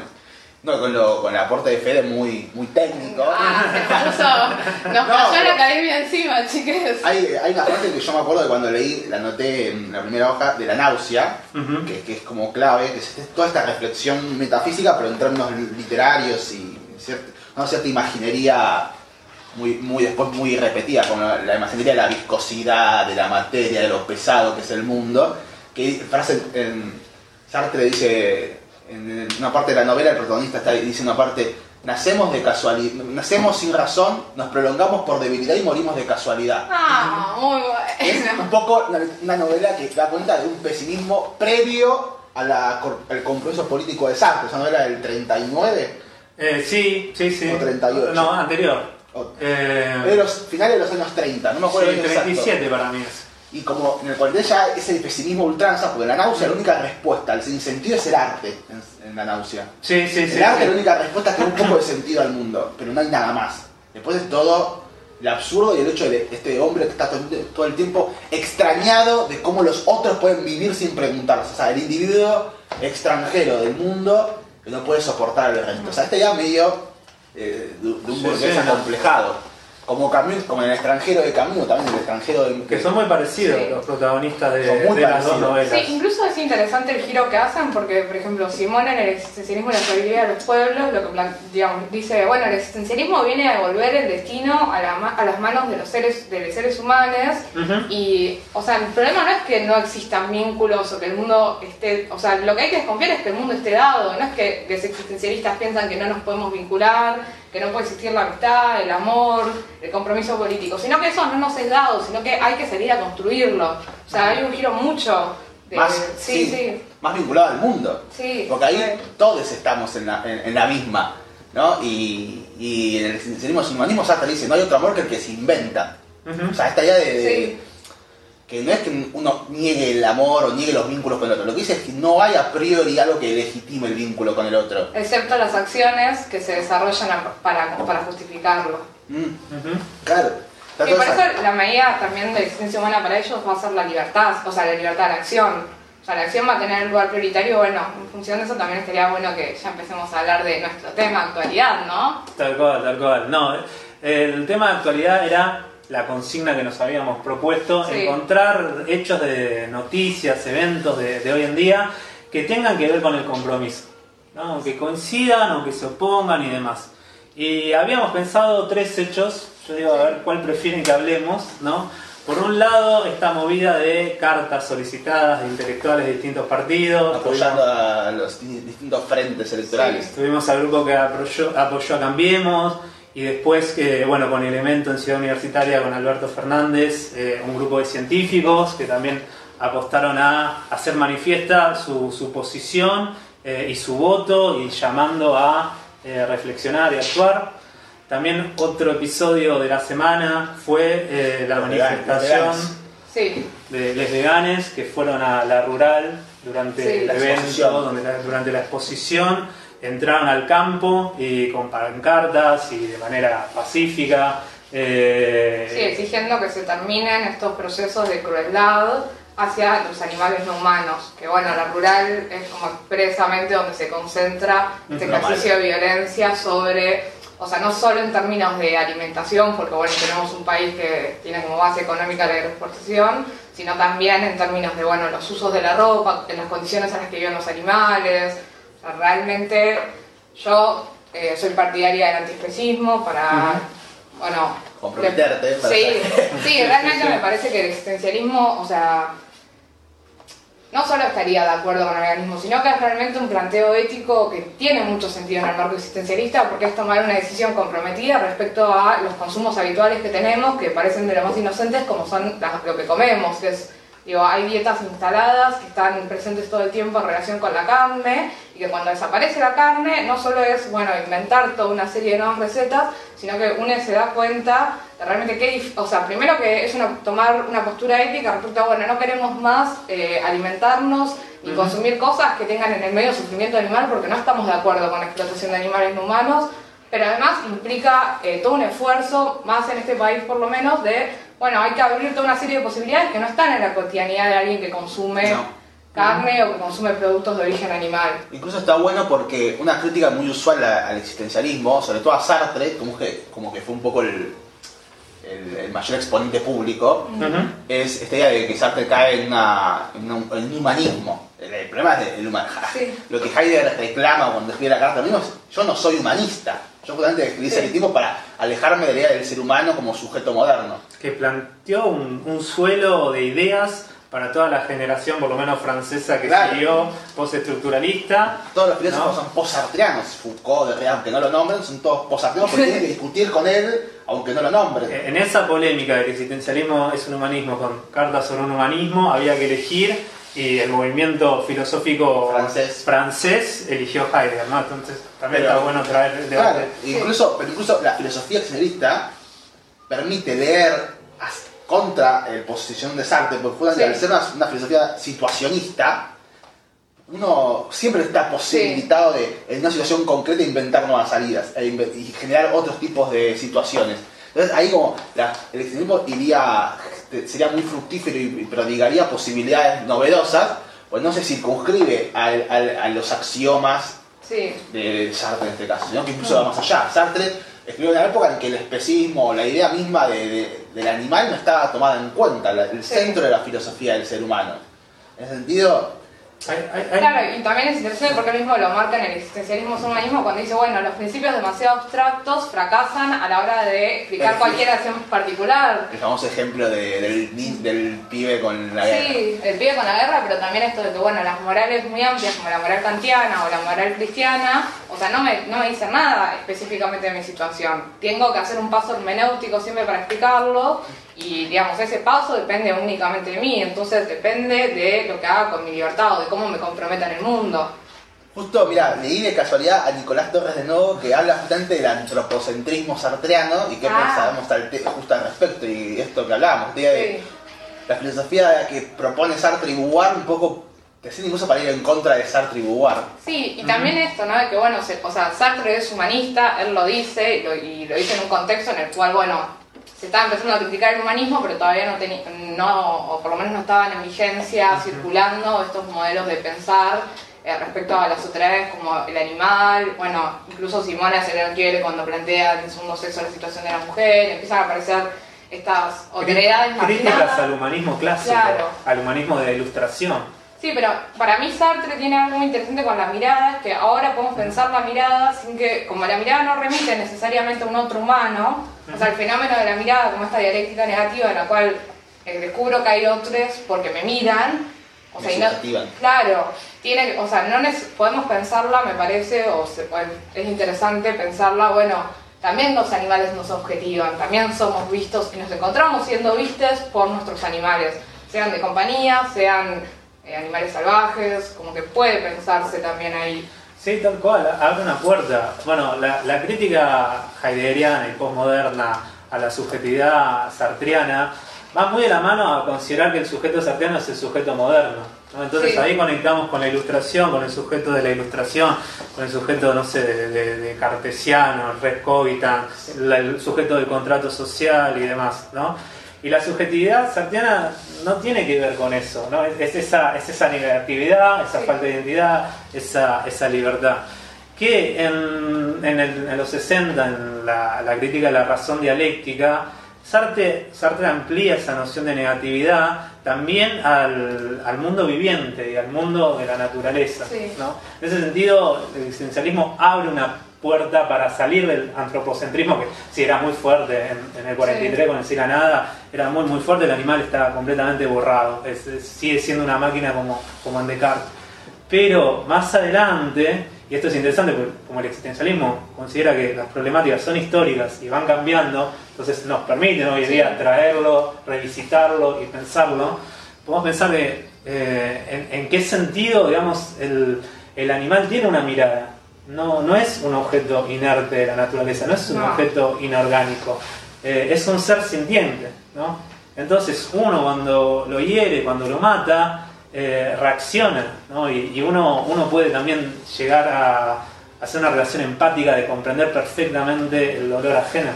C: No, con, lo, con el aporte de Fede muy, muy técnico.
B: Ah, se puso. Nos
C: No,
B: cayó
C: pero-
B: la academia encima, chiques.
C: Hay, hay una parte que yo me acuerdo de cuando leí, la anoté en la primera hoja, de la náusea, que, que es como clave, que es toda esta reflexión metafísica, pero en términos literarios y cierta, una cierta imaginería muy, muy después muy repetida, como la, la imaginería de la viscosidad, de la materia, de lo pesado que es el mundo, que frase en Sartre dice, en una parte de la novela el protagonista está dice una parte, nacemos de casualidad, nacemos sin razón, nos prolongamos por debilidad y morimos de casualidad.
B: Ah, muy
C: Es
B: bueno.
C: un poco una, novela que da cuenta de un pesimismo previo a la cor- al compromiso político de Sartre, esa novela del 39,
A: Eh, sí, sí, sí.
C: O 38.
A: No, anterior.
C: o-
A: Eh,
C: de los finales de los años 30, no me acuerdo
A: sí,
C: bien exacto.
A: 37 para mí es.
C: Y como en el 40 ya es el pesimismo ultranza, porque la náusea la única respuesta al sinsentido es el arte en, en la náusea.
A: Sí, sí, sí.
C: el arte es la
A: sí.
C: única respuesta que da un poco de sentido al mundo, pero no hay nada más. Después es todo el absurdo y el hecho de este hombre que está todo, el tiempo extrañado de cómo los otros pueden vivir sin preguntarse. O sea, el individuo extranjero del mundo que no puede soportar al resto. O sea, este ya medio eh, de, de un
A: Sí,
C: burgués
A: sí,
C: acomplejado. Como Camus, como en el extranjero de Camus, también en el extranjero de...
A: Que son muy parecidos
B: Sí.
A: los protagonistas de,
C: Son muy
A: de las dos novelas.
B: Sí, incluso es interesante el giro que hacen porque, por ejemplo, Simón en el existencialismo y la sabiduría de los pueblos, lo que digamos, dice, bueno, el existencialismo viene a devolver el destino a, la a las manos de los seres, de los seres humanos
A: Ujú.
B: y, o sea, el problema no es que no existan vínculos o que el mundo esté, o sea, lo que hay que desconfiar es que el mundo esté dado, no es que los existencialistas piensan que no nos podemos vincular, que no puede existir la amistad, el amor, el compromiso político, sino que eso no nos es dado, sino que hay que salir a construirlo. O sea, hay un giro mucho de...
C: más,
B: sí,
C: sí,
B: sí,
C: más vinculado al mundo.
B: sí.
C: Porque ahí
B: sí.
C: todos estamos en la, en, en la misma, ¿no? Y, y en el existencialismo y humanismo Sartre dice, no hay otro amor que el que se inventa. O sea, esta idea de, de-
B: Sí.
C: Que no es que uno niegue el amor o niegue los vínculos con el otro, lo que dice es que no hay a priori algo que legitime el vínculo con el otro.
B: Excepto las acciones que se desarrollan para, para justificarlo.
C: Mm, claro. Está
B: Y por
C: esa-
B: eso la medida también de existencia humana para ellos va a ser la libertad, o sea, la libertad de la acción. O sea, la acción va a tener un lugar prioritario, bueno, en función de eso también estaría bueno que ya empecemos a hablar de nuestro tema, actualidad, ¿no?
A: Tal cual, tal cual. No, el tema de actualidad era la consigna que nos habíamos propuesto,
B: Sí.
A: encontrar hechos de noticias, eventos de, de hoy en día que tengan que ver con el compromiso, ¿no? que coincidan o que se opongan y demás. Y habíamos pensado tres hechos, yo digo, a ver cuál prefieren que hablemos, ¿no? Por un lado, esta movida de cartas solicitadas de intelectuales de distintos partidos,
C: apoyando a los di- distintos frentes electorales.
A: Tuvimos al grupo que apoyó, apoyó a Cambiemos y después, que, bueno, con Elemento en Ciudad Universitaria con Alberto Fernández, eh, un grupo de científicos que también apostaron a hacer manifiesta su, su posición eh, y su voto y llamando a eh, reflexionar y actuar. También otro episodio de la semana fue eh, la manifestación.
B: Sí,
A: de les veganes que fueron a la rural durante
B: Sí.
A: el
C: La
A: evento, donde la- durante la exposición entraron al campo y con pancartas y de manera pacífica. eh,
B: sí, exigiendo que se terminen estos procesos de crueldad hacia los animales no humanos. Que bueno, la rural es como expresamente donde se concentra este ejercicio de violencia sobre, o sea, no solo en términos de alimentación, porque bueno, tenemos un país que tiene como base económica la agroexportación, sino también en términos de, bueno, los usos de la ropa, en las condiciones en las que viven los animales. O sea, realmente yo eh, soy partidaria del antiespecismo para, bueno...
C: Comprometerte para
B: Sí, sí, realmente me parece que el existencialismo, o sea, no solo estaría de acuerdo con el veganismo, sino que es realmente un planteo ético que tiene mucho sentido en el marco existencialista porque es tomar una decisión comprometida respecto a los consumos habituales que tenemos que parecen de lo más inocentes como son las- lo que comemos, que es, digo, hay dietas instaladas que están presentes todo el tiempo en relación con la carne y que cuando desaparece la carne no solo es, bueno, inventar toda una serie de nuevas recetas, sino que uno se da cuenta de realmente qué, o sea, primero que es una- tomar una postura ética respecto a, bueno, no queremos más eh, alimentarnos y consumir cosas que tengan en el medio sufrimiento animal porque no estamos de acuerdo con la explotación de animales no humanos, pero además implica eh, todo un esfuerzo, más en este país por lo menos, de, bueno, hay que abrir toda una serie de posibilidades que no están en la cotidianidad de alguien que consume
C: No.
B: carne o que consume productos de origen animal.
C: Incluso está bueno porque una crítica muy usual al existencialismo, sobre todo a Sartre, como que, como que fue un poco el, el- el mayor exponente público,
A: ujú.
C: es esta idea de que Sartre cae en, una, en un, en un humanismo. El, el problema es el humanismo.
B: Sí.
C: Lo que Heidegger reclama cuando escribe la carta es, yo no soy humanista. Yo justamente escribí ese tipo para alejarme de la idea del ser humano como sujeto moderno.
A: que planteó un, un suelo de ideas para toda la generación, por lo menos francesa, que
C: Claro.
A: siguió postestructuralista.
C: Todos los filósofos
A: No.
C: son post-sartrianos. Foucault, Derrida, aunque no lo nombren, son todos post-sartrianos porque tienen que discutir con él, aunque no lo nombren.
A: En esa polémica del existencialismo es un humanismo con cartas sobre un humanismo, había que elegir y el movimiento filosófico
C: Francés.
A: francés eligió Heidegger, ¿no? Entonces también
C: Pero-
A: está bueno traer el
C: Claro,
A: debate.
C: incluso, pero incluso la filosofía existencialista permite leer contra el posición de Sartre, porque justamente
B: Sí.
C: al ser una, una filosofía situacionista, uno siempre está posibilitado de, en una situación concreta, inventar nuevas salidas e y generar otros tipos de situaciones. Entonces ahí como la- el existencialismo iría, sería muy fructífero y, prodigaría posibilidades novedosas, pues no se circunscribe al- al- a los axiomas
B: Sí,
C: de Sartre en este caso, sino que incluso va más allá. Sartre escribió en una época en que el especismo o la idea misma de- de- del animal no estaba tomada en cuenta, el centro de la filosofía del ser humano. En ese sentido,
A: Hay- hay- hay-
B: Claro, y también es interesante porque él mismo lo marca en el existencialismo humanismo cuando dice, bueno, los principios demasiado abstractos fracasan a la hora de explicar cualquier acción particular.
C: el famoso ejemplo de- del, del pibe con la guerra.
B: Sí, el pibe con la guerra, pero también esto de que, bueno, las morales muy amplias, como la moral kantiana o la moral cristiana, o sea, no me, no me dicen nada específicamente de mi situación. Tengo que hacer un paso hermenéutico siempre para explicarlo, y digamos, ese paso depende únicamente de mí, entonces depende de lo que haga con mi libertad o de cómo me comprometa en el mundo.
C: Justo, mira, leí de casualidad a Nicolás Torres de nuevo que habla justamente del antropocentrismo sartreano y qué
B: Ah.
C: te- justo al respecto y esto que hablábamos, de
B: Sí.
C: la filosofía que propone Sartre y Beauvoir un poco te sirve incluso para ir en contra de Sartre y Beauvoir.
B: Sí, y también esto, ¿no? De que, bueno, se- o sea, Sartre es humanista, él lo dice, y lo, y lo dice en un contexto en el cual, bueno, se estaba empezando a criticar el humanismo, pero todavía no tenía, no, o por lo menos no estaban en vigencia, circulando estos modelos de pensar eh, respecto a las otras como el animal, bueno, incluso Simona se le quiere cuando plantea en segundo sexo la situación de la mujer, empiezan a aparecer estas otredades
A: Críticas al humanismo clásico,
B: Claro.
A: al humanismo de ilustración.
B: Sí, pero para mí Sartre tiene algo muy interesante con la mirada, es que ahora podemos pensar la mirada sin que, como la mirada no remite necesariamente a un otro humano, o sea, el fenómeno de la mirada como esta dialéctica negativa en la cual eh, descubro que hay otros porque me miran, o sea, y no- claro, tiene, o sea, no podemos pensarla, me parece, o se- es interesante pensarla, bueno, también los animales nos objetivan, también somos vistos y nos encontramos siendo vistes por nuestros animales, sean de compañía, sean eh, animales salvajes, como que puede pensarse también ahí.
A: Sí, tal cual, abre una puerta. Bueno, la, la crítica heideggeriana y postmoderna a la subjetividad sartriana va muy de la mano a considerar que el sujeto sartriano es el sujeto moderno. ¿no? Entonces
B: Sí.
A: ahí conectamos con la ilustración, con el sujeto de la ilustración, con el sujeto, no sé, de, de- de Cartesiano, la- el sujeto del contrato social y demás, ¿no? Y la subjetividad sartriana no tiene que ver con eso, ¿no? Es, es esa, es esa negatividad, esa
B: Sí.
A: falta de identidad, esa, esa libertad. Que en, en el- en los 60, en la, la crítica de la razón dialéctica, Sartre, Sartre amplía esa noción de negatividad también al, al mundo viviente y al mundo de la naturaleza.
B: Sí.
A: ¿no? En ese sentido, el existencialismo abre una puerta para salir del antropocentrismo, que sí era muy fuerte en, en el 43
B: Sí.
A: con el Sila Nada, era muy muy fuerte, el animal estaba completamente borrado, es- es- sigue siendo una máquina como, como en Descartes. Pero más adelante, y esto es interesante porque como el existencialismo considera que las problemáticas son históricas y van cambiando, entonces nos permiten hoy
B: Sí.
A: día traerlo, revisitarlo y pensarlo, podemos pensar eh, en, en qué sentido digamos, el, el animal tiene una mirada. No, no es un objeto inerte de la naturaleza, no es un
B: No.
A: objeto inorgánico, eh, es un ser sintiente. ¿no? Entonces uno cuando lo hiere, cuando lo mata, eh, reacciona, ¿no? y, y uno, uno puede también llegar a hacer una relación empática de comprender perfectamente el dolor ajeno.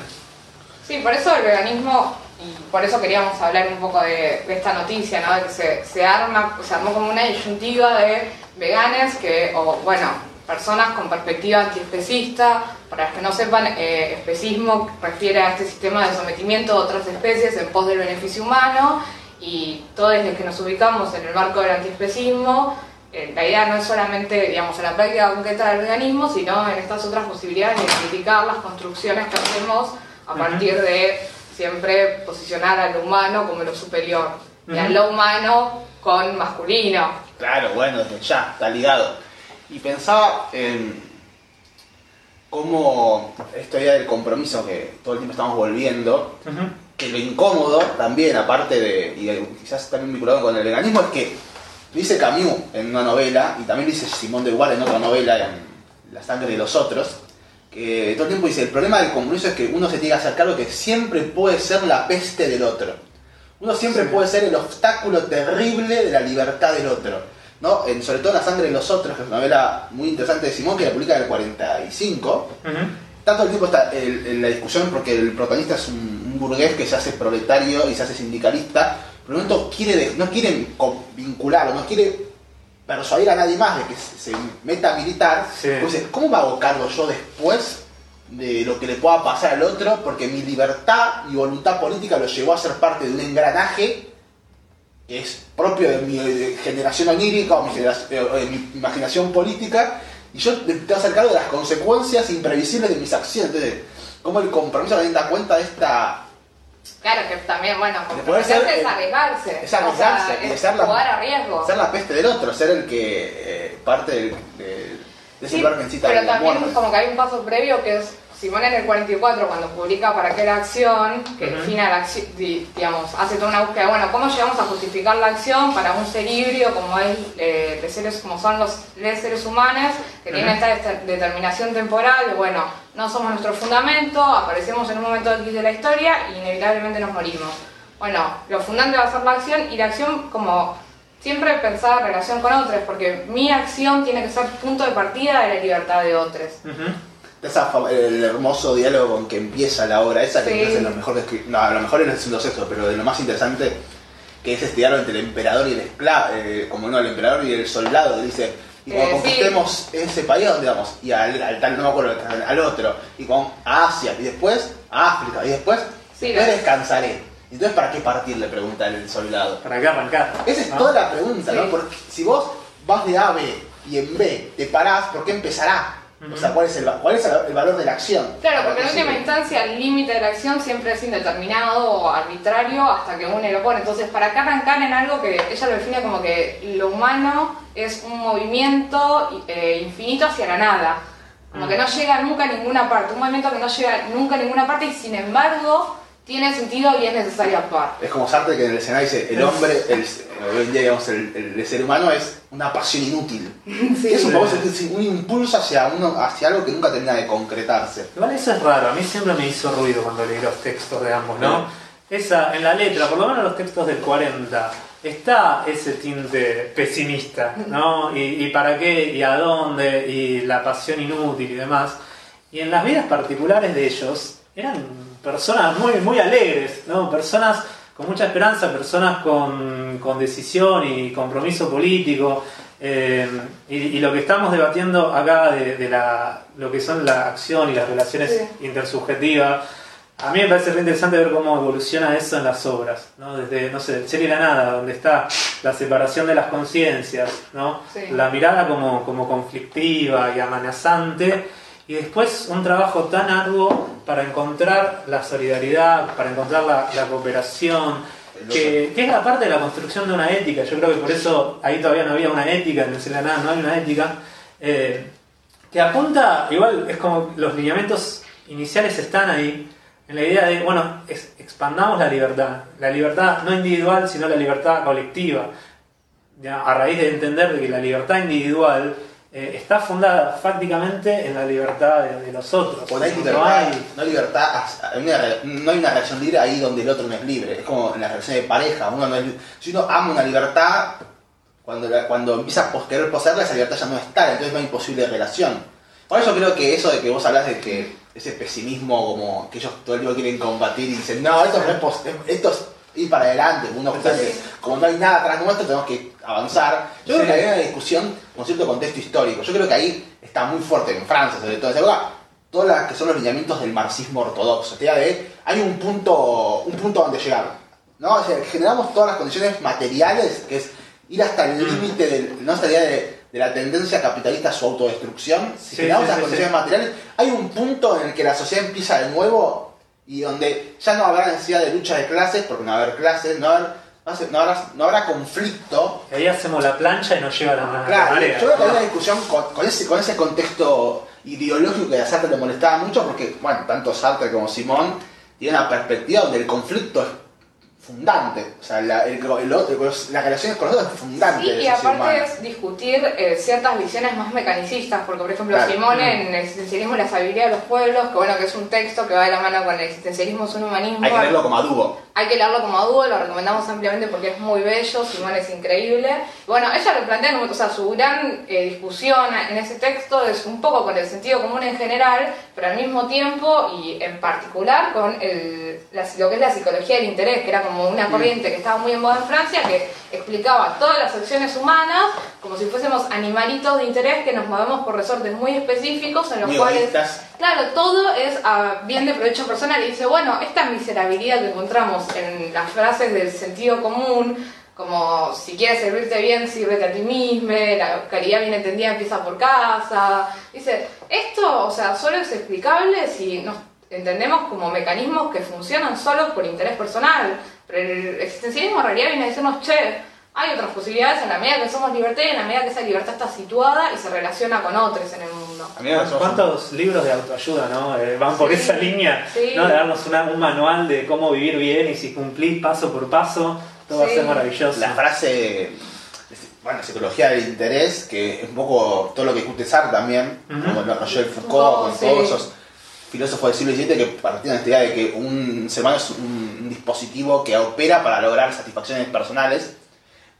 B: Sí, por eso el veganismo, y por eso queríamos hablar un poco de, de esta noticia, ¿no? De que se, se arma, se armó como una disyuntiva de veganes que, o bueno, personas con perspectiva antiespecista, para los que no sepan, eh, especismo refiere a este sistema de sometimiento de otras especies en pos del beneficio humano, y todos los que nos ubicamos en el marco del antiespecismo, eh, la idea no es solamente, digamos, en la práctica concreta del veganismo, sino en estas otras posibilidades de criticar las construcciones que hacemos a partir de siempre posicionar al humano como lo superior y a lo humano con masculino.
C: Claro, bueno, desde ya, está ligado. Y pensaba en cómo esta idea del compromiso que todo el tiempo estamos volviendo, que lo incómodo también, aparte de, y quizás también vinculado con el veganismo, es que lo dice Camus en una novela, y también lo dice Simón de Beauvoir en otra novela, en La sangre de los otros, que todo el tiempo dice, el problema del compromiso es que uno se tiene que hacer cargo que siempre puede ser la peste del otro. Uno siempre
A: Sí.
C: puede ser el obstáculo terrible de la libertad del otro. ¿No? En, sobre todo en La sangre de los otros, que es una novela muy interesante de Simón, que la publica en el 45,
A: Ujú.
C: tanto el tiempo está en, en la discusión porque el protagonista es un, un burgués que se hace proletario y se hace sindicalista, pero no to- quiere no quiere vincularlo, no quiere persuadir a nadie más de que se, se meta a militar.
A: Sí.
C: Pues ¿cómo me hago cargo yo después de lo que le pueda pasar al otro, porque mi libertad y voluntad política lo llevó a ser parte de un engranaje que es propio de mi generación onírica o mi, generación- eh, de mi imaginación política, y yo te tengo que hacer cargo de las consecuencias imprevisibles de mis acciones. Entonces, como el compromiso también da cuenta de esta
B: Claro que también, bueno,
C: De poder ser,
B: es arriesgarse.
C: es arriesgarse,
B: O sea, es
C: ser la-
B: jugar a riesgo.
C: ser la peste del otro, ser el que eh, parte del, de, de ese
B: Sí,
C: lugar que necesita
B: pero también
C: muerte.
B: como que hay un paso previo que es Simón en el 44 cuando publica para qué la acción, que
A: Ujú.
B: define la acción, di- digamos, hace toda una búsqueda, bueno, ¿cómo llegamos a justificar la acción para un ser híbrido como es eh, de seres como son los de seres humanos que tienen esta esta determinación temporal, de, bueno, no somos nuestro fundamento, aparecemos en un momento X de la historia y inevitablemente nos morimos. Bueno, lo fundante va a ser la acción y la acción como siempre pensada en relación con otros, porque mi acción tiene que ser punto de partida de la libertad de otros.
C: Esa el hermoso diálogo con que empieza la obra, esa que
B: Sí.
C: es lo mejor de No, a lo mejor es el segundo sexo, pero de lo más interesante que es este diálogo entre el emperador y el esclavo, como no, el emperador y el soldado, dice, y cuando
B: Eh, sí.
C: conquistemos ese país, ¿a dónde vamos? Y al, al tal, no me acuerdo, al, al otro, y con Asia, y después a África, y después,
B: Sí,
C: después
B: lo-
C: descansaré. Entonces, ¿para qué partir? Le pregunta el soldado.
A: ¿Para qué arrancar?
C: Esa es
A: ¿no?
C: toda la pregunta,
B: Sí.
C: ¿no? Porque si vos vas de A a B y en B te parás, ¿por qué empezará? O sea, ¿cuál es el, cuál es el, valor de la acción?
B: Claro,
C: ¿Para
B: porque en última
C: sirve?
B: instancia el límite de la acción siempre es indeterminado o arbitrario hasta que uno lo pone. Entonces, ¿para qué arrancar en algo que ella lo define como que lo humano es un movimiento eh, infinito hacia la nada? Como que no llega nunca a ninguna parte, un movimiento que no llega nunca a ninguna parte y sin embargo tiene sentido y es necesario actuar.
C: Es como Sartre que en el escenario dice, el hombre, el, hoy en día digamos, el, el- el ser humano es una pasión inútil. es un, poco ese- un impulso hacia, uno, hacia algo que nunca termina de concretarse.
A: Igual eso es raro, a mí siempre me hizo ruido cuando leí los textos de ambos, ¿no? Esa, en la letra, por lo menos los textos del 40, está ese tinte pesimista, ¿no? Y, y para qué, y a dónde, y la pasión inútil y demás. Y en las vidas particulares de ellos eran personas muy, muy alegres, ¿no? Personas con mucha esperanza, personas con, con decisión y compromiso político. eh, y, y lo que estamos debatiendo acá de, de la, lo que son la acción y las relaciones
B: Sí.
A: intersubjetivas, a mí me parece re interesante ver cómo evoluciona eso en las obras, ¿no? Desde, no sé, el ser y la nada, donde está la separación de las conciencias, ¿no?
B: Sí.
A: La mirada como, como conflictiva y amenazante, y después un trabajo tan arduo para encontrar la solidaridad, para encontrar la, la cooperación, que, que es la parte de la construcción de una ética. Yo creo que por eso ahí todavía no había una ética, en la nada no hay una ética. eh, que apunta, igual es como los lineamientos iniciales están ahí, en la idea de, bueno, es- expandamos la libertad, la libertad no individual, sino la libertad colectiva, Ya, a raíz de entender de que la libertad individual eh, está fundada fácticamente en la libertad de, de los otros.
C: No hay
A: No
C: libertad,
A: hay-
C: no hay libertad, hay una re- no hay una relación libre ahí donde el otro no es libre. Es como en la relación de pareja. Uno no es si uno ama una libertad, cuando, la- cuando empieza a querer poseerla, esa libertad ya no está, entonces no hay posible relación. Por eso creo que eso de que vos hablas de que ese pesimismo como que ellos todo el tiempo quieren combatir y dicen, no, esto no es, esto es ir para adelante, uno como no hay nada atrás nuestro, tenemos que avanzar. Yo creo
A: Sí.
C: que hay una discusión con cierto contexto histórico. Yo creo que ahí está muy fuerte en Francia, sobre todo en esa época, todas las que son los lineamientos del marxismo ortodoxo. Te de, hay un punto, un punto donde llegar. ¿no? O sea, generamos todas las condiciones materiales, que es ir hasta el límite del, ¿no? De, de la tendencia capitalista a su autodestrucción. Si
A: Sí,
C: generamos
A: sí,
C: las condiciones materiales, hay un punto en el que la sociedad empieza de nuevo y donde ya no habrá necesidad de lucha de clases, porque no va a haber clases, no, va a haber- no hace- no habrá, no habrá conflicto.
A: Ahí hacemos la plancha y nos lleva la, la
C: Claro,
A: marea.
C: yo creo que hay una discusión con, con ese, con ese contexto ideológico que a Sartre le molestaba mucho, porque, bueno, tanto Sartre como Simón tienen una perspectiva donde el conflicto es fundante. O sea, la, el- el otro- las relaciones con los otros es fundante.
B: Sí, y aparte
C: humano.
B: es discutir eh, ciertas visiones más mecanicistas, porque por ejemplo
C: Claro.
B: Simón
A: Mm.
B: en el existencialismo y la sabiduría de los pueblos, que bueno, que es un texto que va de la mano con el existencialismo, es un humanismo.
C: Hay que verlo como adubo.
B: Hay que leerlo como a dúo, lo recomendamos ampliamente porque es muy bello, Simón es increíble. Bueno, ella lo plantea, o sea, su gran eh, discusión en ese texto es un poco con el sentido común en general, pero al mismo tiempo y en particular con el, lo que es la psicología del interés, que era como una corriente que estaba muy en moda en Francia, que explicaba todas las acciones humanas como si fuésemos animalitos de interés que nos movemos por resortes muy específicos en los cuales... Claro, todo es a bien de provecho personal. Y dice, bueno, esta miserabilidad que encontramos en las frases del sentido común, como si quieres servirte bien, sírvete a ti mismo, la caridad bien entendida empieza por casa. Dice, esto, o sea, solo es explicable si nos entendemos como mecanismos que funcionan solos por interés personal. Pero el existencialismo en realidad viene a decirnos, che, hay otras posibilidades en la medida que somos libertad y en la medida que esa libertad está situada y se relaciona con otros en el mundo.
A: ¿Cuántos libros de autoayuda ¿no? Eh, van por esa línea? ¿no? De darnos un manual de cómo vivir bien y si cumplís paso por paso, todo va a ser maravilloso.
C: La frase, bueno, psicología del interés, que es un poco todo lo que discute Sartre también, como lo Roger Foucault, con todos esos filósofos del siglo XVII que partían de esta idea de que un ser humano es un dispositivo que opera para lograr satisfacciones personales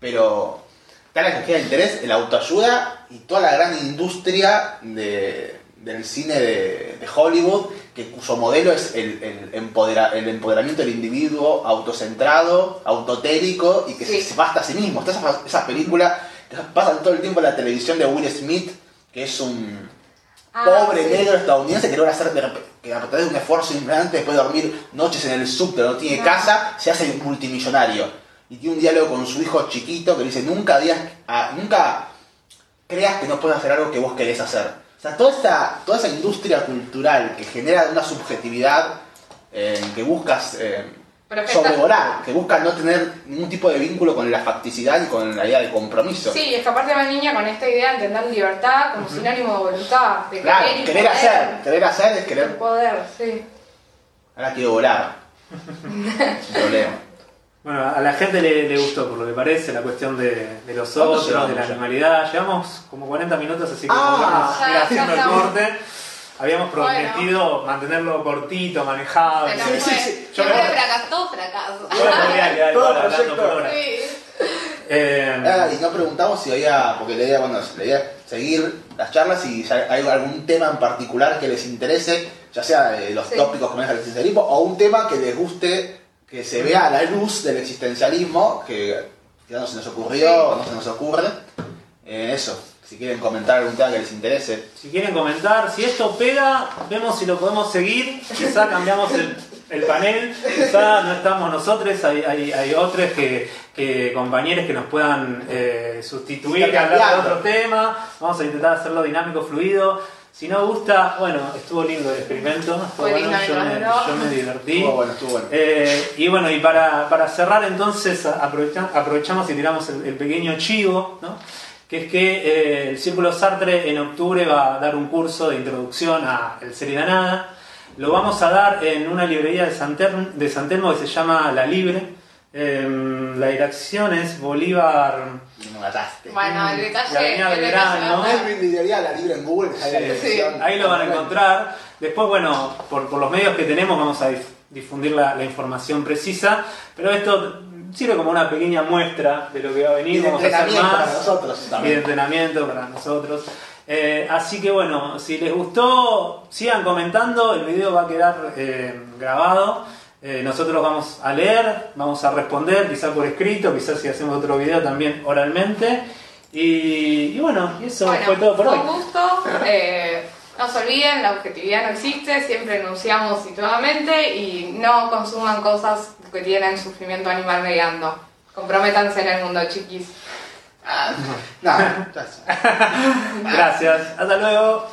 C: pero está la energía del interés, el autoayuda y toda la gran industria del cine de, Hollywood, que cuyo modelo es el, el, empoderamiento del individuo autocentrado, autotérico y que se, basta a sí mismo. Está esa, esa película que pasan todo el tiempo en la televisión de Will Smith, que es un ah, pobre negro estadounidense que logra hacer que a través de un esfuerzo importante después de dormir noches en el subte, no tiene casa, se hace multimillonario y tiene un diálogo con su hijo chiquito que dice, nunca, digas, ah, nunca creas que no puedes hacer algo que vos querés hacer. O sea, toda esta, toda esa industria cultural que genera una subjetividad eh, que buscas eh, sobrevolar, que busca no tener ningún tipo de vínculo con la facticidad y con la idea de compromiso.
B: Sí, es que aparte la niña con esta idea de entender libertad como sinónimo de voluntad, de
C: claro, querer, hacer, querer hacer es querer...
B: Poder, sí.
C: Ahora quiero volar. Sin problema.
A: Bueno, a la gente le, gustó, por lo que parece, la cuestión de, los otros, de la animalidad. Llevamos como 40 minutos, así que
B: ah,
A: ir haciendo el corte. Habíamos prometido mantenerlo cortito, manejado.
B: sí, sí, sí. Yo creo fracasó, fracaso.
A: Yo podría quedar igual hablando por horas.
C: Eh, ah, y no preguntamos si había, porque la idea, bueno, la idea seguir las charlas y si hay algún tema en particular que les interese, ya sea de los tópicos que maneja el existencialismo o un tema que les guste que se vea a la luz del existencialismo, que ya no se nos ocurrió, no se nos ocurre. Eh, eso, si quieren comentar algún tema que les interese.
A: Si quieren comentar, si esto pega, vemos si lo podemos seguir, quizá cambiamos el, panel, quizá no estamos nosotros, hay, hay, otros que, compañeros que nos puedan eh, sustituir, hablar de otro tema, vamos a intentar hacerlo dinámico, fluido. Si no gusta, bueno, estuvo lindo el experimento, bueno, yo, me, divertí.
C: Estuvo bueno, estuvo bueno.
A: Eh, y bueno, y para, cerrar entonces aprovechamos y tiramos el, pequeño chivo, ¿no? que es que eh, el Círculo Sartre en octubre va a dar un curso de introducción a El Ser y la Nada. Lo vamos a dar en una librería de San, de San Telmo que se llama La Libre Em, la dirección es Bolívar.
C: Me mataste.
B: Bueno, el detalle.
A: La avenida Belgrano.
C: la libre en Google.
A: Ahí lo van a encontrar. Después, bueno, por, por, los medios que tenemos vamos a difundir la, la, información precisa. Pero esto sirve como una pequeña muestra de lo que va a venir.
C: Y de
A: vamos a hacer más.
C: Para nosotros
A: también. Y de entrenamiento para nosotros. Eh, así que bueno, si les gustó, sigan comentando. El video va a quedar eh, grabado. Eh, nosotros vamos a leer, vamos a responder, quizás por escrito, quizás si hacemos otro video también oralmente. Y, bueno, eso fue todo por hoy.
B: Un gusto. Eh, no se olviden, la objetividad no existe, siempre enunciamos situadamente y no consuman cosas que tienen sufrimiento animal mediando. Comprométanse en el mundo, chiquis.
C: no,
A: gracias. Hasta luego.